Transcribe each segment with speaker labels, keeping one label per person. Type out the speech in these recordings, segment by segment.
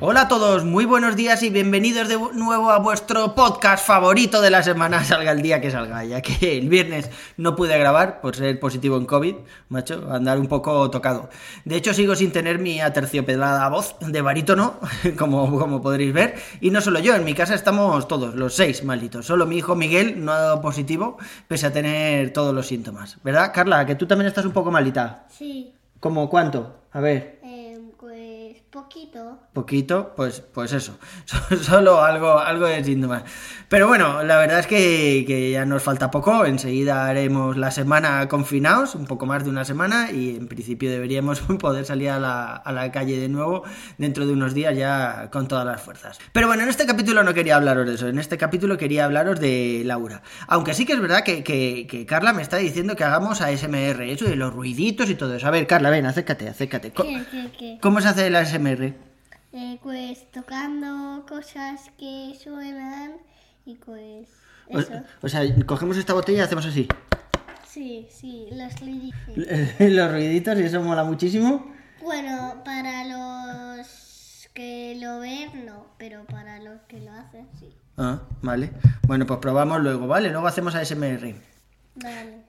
Speaker 1: Hola a todos, muy buenos días y bienvenidos de nuevo a vuestro podcast favorito de la semana, salga el día que salga, ya que el viernes no pude grabar por ser positivo en COVID, macho, andar un poco tocado. De hecho, sigo sin tener mi aterciopelada voz de barítono, como, como podréis ver, y no solo yo, en mi casa estamos todos, los seis malditos. Solo mi hijo Miguel no ha dado positivo, pese a tener todos los síntomas. ¿Verdad, Carla? Que tú también estás un poco malita.
Speaker 2: Sí,
Speaker 1: ¿Cómo cuánto? A ver.
Speaker 2: Poquito.
Speaker 1: Poquito, pues, pues eso, solo algo, algo de síntomas. Pero bueno, la verdad es que, que ya nos falta poco, enseguida haremos la semana confinados, un poco más de una semana, y en principio deberíamos poder salir a la, a la calle de nuevo dentro de unos días ya con todas las fuerzas. Pero bueno, en este capítulo no quería hablaros de eso, en este capítulo quería hablaros de Laura. Aunque sí que es verdad que, que, que Carla me está diciendo que hagamos ASMR, eso de los ruiditos y todo eso. A ver, Carla, ven, acércate, acércate. Co-
Speaker 2: ¿Qué, qué, qué?
Speaker 1: ¿Cómo se hace el ASMR?
Speaker 2: Eh, pues tocando cosas que suenan y pues eso.
Speaker 1: o sea, cogemos esta botella y hacemos así.
Speaker 2: Sí, sí, los lyrics.
Speaker 1: Los ruiditos y eso mola muchísimo.
Speaker 2: Bueno, para los que lo ven, no, pero para los que lo hacen, sí.
Speaker 1: Ah, vale. Bueno, pues probamos luego, ¿vale? Luego hacemos ASMR.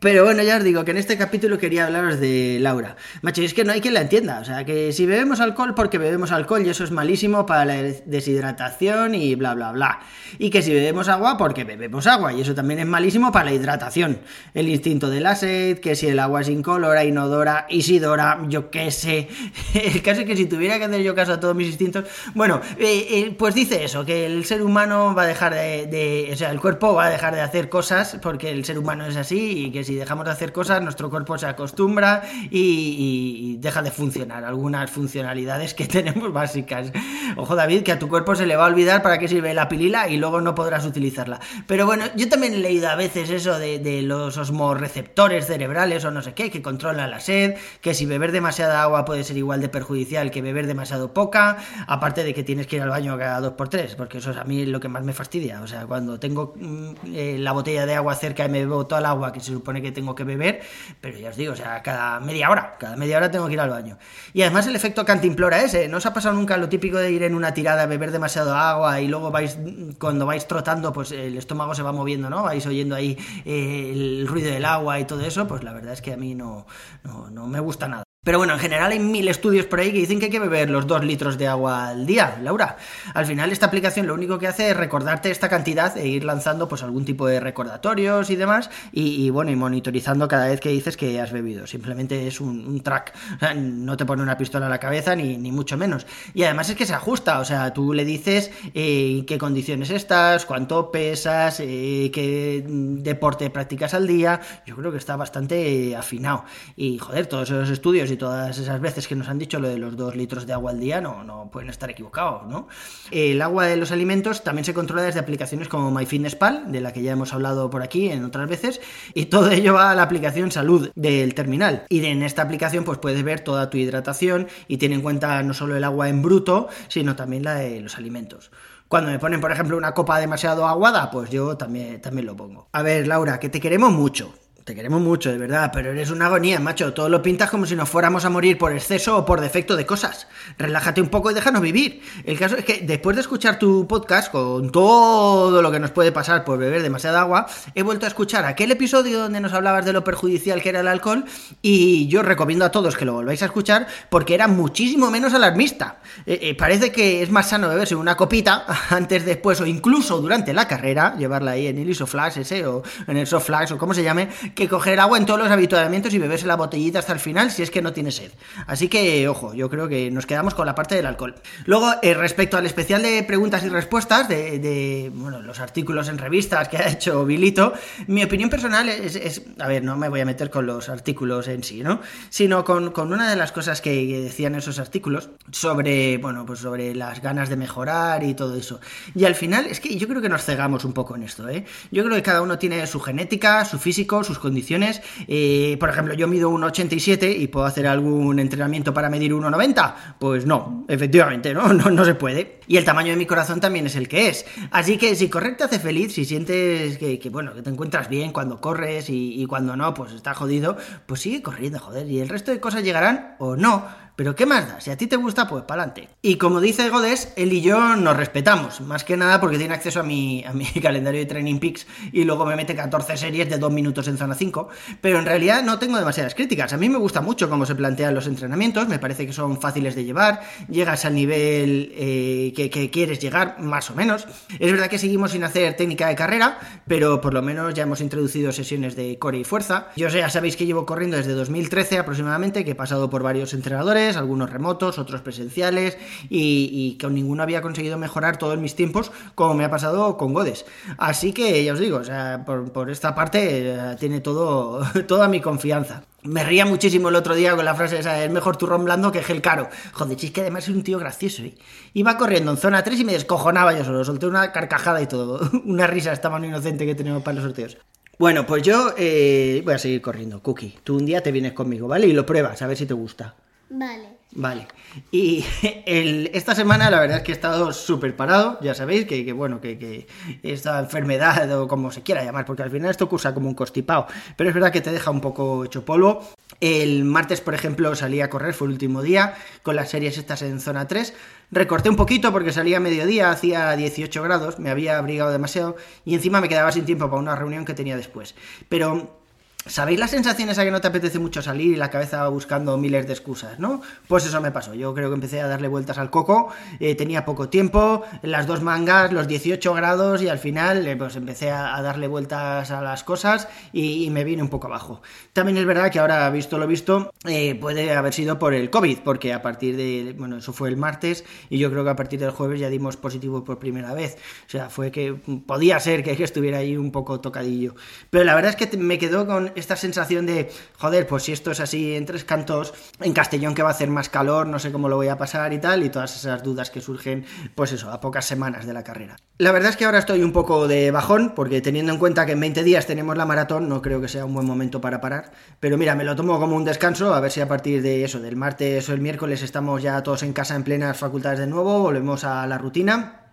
Speaker 1: Pero bueno, ya os digo que en este capítulo quería hablaros de Laura. Macho, es que no hay quien la entienda. O sea, que si bebemos alcohol porque bebemos alcohol y eso es malísimo para la deshidratación y bla, bla, bla. Y que si bebemos agua porque bebemos agua y eso también es malísimo para la hidratación. El instinto de la sed, que si el agua es incolora, inodora, isidora, yo qué sé. El caso es que si tuviera que hacer yo caso a todos mis instintos... Bueno, eh, eh, pues dice eso, que el ser humano va a dejar de, de... O sea, el cuerpo va a dejar de hacer cosas porque el ser humano es así y que si dejamos de hacer cosas nuestro cuerpo se acostumbra y, deja de funcionar algunas funcionalidades que tenemos básicas. Ojo David, que a tu cuerpo se le va a olvidar para qué sirve la pilila y luego no podrás utilizarla. Pero bueno, yo también he leído a veces eso de, los osmorreceptores cerebrales o no sé qué, que controlan la sed, que si beber demasiada agua puede ser igual de perjudicial que beber demasiado poca, aparte de que tienes que ir al baño cada dos por tres, porque eso es a mí lo que más me fastidia. O sea, cuando tengo mm, eh, la botella de agua cerca y me bebo toda el agua que se supone que tengo que beber, pero ya os digo, o sea, cada media hora, cada media hora tengo que ir al baño. Y además el efecto cantimplora ese, ¿no os ha pasado nunca lo típico de ir en una tirada, beber demasiado agua y luego vais, cuando vais trotando, pues el estómago se va moviendo, ¿no? Vais oyendo ahí eh, el ruido del agua y todo eso, pues la verdad es que a mí no, no, no me gusta nada. Pero bueno, en general hay mil estudios por ahí que dicen que hay que beber los dos litros de agua al día, Laura. Al final esta aplicación lo único que hace es recordarte esta cantidad e ir lanzando pues algún tipo de recordatorios y demás y, bueno, y monitorizando cada vez que dices que has bebido. Simplemente es un, track, no te pone una pistola en la cabeza ni, ni mucho menos. Y además es que se ajusta, o sea, tú le dices eh, qué condiciones estás, cuánto pesas, eh, qué deporte practicas al día. Yo creo que está bastante eh, afinado. Y joder, todos esos estudios y todas esas veces que nos han dicho lo de los dos litros de agua al día no, no pueden estar equivocados, ¿no? El agua de los alimentos también se controla desde aplicaciones como MyFitnessPal, de la que ya hemos hablado por aquí en otras veces, y todo ello va a la aplicación Salud del terminal. Y en esta aplicación pues puedes ver toda tu hidratación y tiene en cuenta no solo el agua en bruto, sino también la de los alimentos. Cuando me ponen, por ejemplo, una copa demasiado aguada, pues yo también, también lo pongo. A ver, Laura, que te queremos mucho. Te queremos mucho, de verdad, pero eres una agonía, macho. Todo lo pintas como si nos fuéramos a morir por exceso o por defecto de cosas. Relájate un poco y déjanos vivir. El caso es que después de escuchar tu podcast, con todo lo que nos puede pasar por beber demasiada agua, he vuelto a escuchar aquel episodio donde nos hablabas de lo perjudicial que era el alcohol y yo recomiendo a todos que lo volváis a escuchar porque era muchísimo menos alarmista. Eh, eh, parece que es más sano beberse una copita antes, después o incluso durante la carrera, llevarla ahí en el isoflash ese o en el softflash o como se llame, que coger el agua en todos los habituamientos y beberse la botellita hasta el final si es que no tiene sed. Así que, ojo, yo creo que nos quedamos con la parte del alcohol. Luego, eh, respecto al especial de preguntas y respuestas de, bueno, los artículos en revistas que ha hecho Vilito, mi opinión personal es, es, a ver, no me voy a meter con los artículos en sí, ¿no? Sino con, con una de las cosas que decían esos artículos sobre, bueno, pues sobre las ganas de mejorar y todo eso. Y al final, es que yo creo que nos cegamos un poco en esto, ¿eh? Yo creo que cada uno tiene su genética, su físico, sus condiciones. Eh, por ejemplo, yo mido 1,87 y puedo hacer algún entrenamiento para medir 1,90. Pues no, efectivamente, ¿no? ¿no? No se puede. Y el tamaño de mi corazón también es el que es. Así que si correr hace feliz, si sientes que, que, bueno, que te encuentras bien cuando corres y, y cuando no, pues está jodido, pues sigue corriendo, joder. Y el resto de cosas llegarán o no. Pero ¿qué más da? Si a ti te gusta, pues para adelante. Y como dice Godes, él y yo nos respetamos. Más que nada porque tiene acceso a mi, a mi calendario de Training Peaks y luego me mete 14 series de 2 minutos en zona 5. Pero en realidad no tengo demasiadas críticas. A mí me gusta mucho cómo se plantean los entrenamientos. Me parece que son fáciles de llevar. Llegas al nivel eh, que, que quieres llegar, más o menos. Es verdad que seguimos sin hacer técnica de carrera, pero por lo menos ya hemos introducido sesiones de core y fuerza. Yo sé, ya sabéis que llevo corriendo desde 2013 aproximadamente, que he pasado por varios entrenadores algunos remotos, otros presenciales, y, y, con ninguno había conseguido mejorar todos mis tiempos, como me ha pasado con Godes. Así que ya os digo, por, esta parte eh, tiene todo, toda mi confianza. Me ría muchísimo el otro día con la frase es mejor turrón blando que gel caro. Joder, es que además es un tío gracioso, ¿eh? Iba corriendo en zona 3 y me descojonaba yo solo, solté una carcajada y todo. una risa esta mano inocente que tenemos para los sorteos. Bueno, pues yo eh, voy a seguir corriendo, Cookie. Tú un día te vienes conmigo, ¿vale? Y lo pruebas, a ver si te gusta.
Speaker 2: Vale.
Speaker 1: Vale. Y el, esta semana la verdad es que he estado súper parado, ya sabéis, que, bueno, que, que, esta enfermedad o como se quiera llamar, porque al final esto cursa como un constipado, pero es verdad que te deja un poco hecho polvo. El martes, por ejemplo, salí a correr, fue el último día, con las series estas en zona 3. Recorté un poquito porque salía a mediodía, hacía 18 grados, me había abrigado demasiado y encima me quedaba sin tiempo para una reunión que tenía después. Pero ¿Sabéis la sensación esa que no te apetece mucho salir y la cabeza va buscando miles de excusas, no? Pues eso me pasó. Yo creo que empecé a darle vueltas al coco, eh, tenía poco tiempo, las dos mangas, los 18 grados y al final eh, pues empecé a, a, darle vueltas a las cosas y, y, me vine un poco abajo. También es verdad que ahora, visto lo visto, eh, puede haber sido por el COVID, porque a partir de, bueno, eso fue el martes y yo creo que a partir del jueves ya dimos positivo por primera vez. O sea, fue que podía ser que, que estuviera ahí un poco tocadillo. Pero la verdad es que me quedó con esta sensación de, joder, pues si esto es así en tres cantos, en Castellón que va a hacer más calor, no sé cómo lo voy a pasar y tal, y todas esas dudas que surgen, pues eso, a pocas semanas de la carrera. La verdad es que ahora estoy un poco de bajón, porque teniendo en cuenta que en 20 días tenemos la maratón, no creo que sea un buen momento para parar, pero mira, me lo tomo como un descanso, a ver si a partir de eso, del martes o el miércoles estamos ya todos en casa en plenas facultades de nuevo, volvemos a la rutina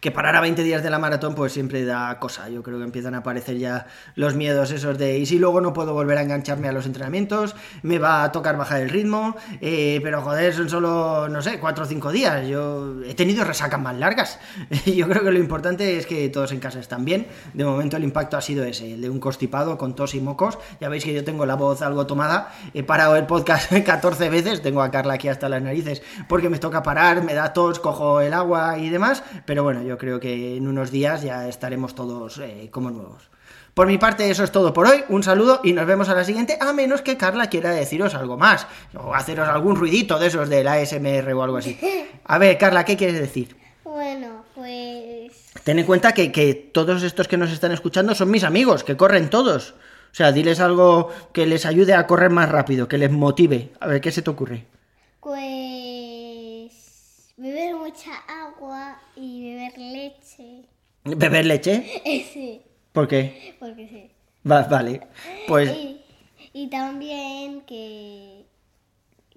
Speaker 1: que parar a 20 días de la maratón pues siempre da cosa. Yo creo que empiezan a aparecer ya los miedos esos de y si luego no puedo volver a engancharme a los entrenamientos, me va a tocar bajar el ritmo, eh, pero joder, son solo, no sé, 4 o 5 días. Yo he tenido resacas más largas. Yo creo que lo importante es que todos en casa están bien. De momento el impacto ha sido ese, el de un constipado con tos y mocos. Ya veis que yo tengo la voz algo tomada. He parado el podcast 14 veces, tengo a Carla aquí hasta las narices porque me toca parar, me da tos, cojo el agua y demás, pero bueno, yo creo que en unos días ya estaremos todos eh, como nuevos. Por mi parte, eso es todo por hoy. Un saludo y nos vemos a la siguiente, a menos que Carla quiera deciros algo más, o haceros algún ruidito de esos del ASMR o algo así. A ver, Carla, ¿qué quieres decir?
Speaker 2: Bueno, pues...
Speaker 1: Ten en cuenta que, que todos estos que nos están escuchando son mis amigos, que corren todos. O sea, diles algo que les ayude a correr más rápido, que les motive. A ver, ¿qué se te ocurre?
Speaker 2: Pues mucha agua y beber leche.
Speaker 1: ¿Beber leche?
Speaker 2: Sí.
Speaker 1: ¿Por qué?
Speaker 2: Porque sí.
Speaker 1: Va, vale. Pues
Speaker 2: Y, y también que,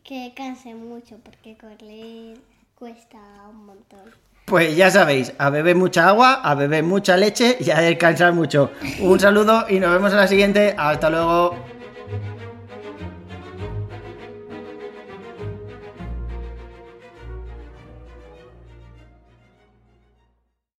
Speaker 2: que canse mucho, porque correr cuesta un montón.
Speaker 1: Pues ya sabéis, a beber mucha agua, a beber mucha leche y a descansar mucho. Un saludo y nos vemos en la siguiente. Hasta luego.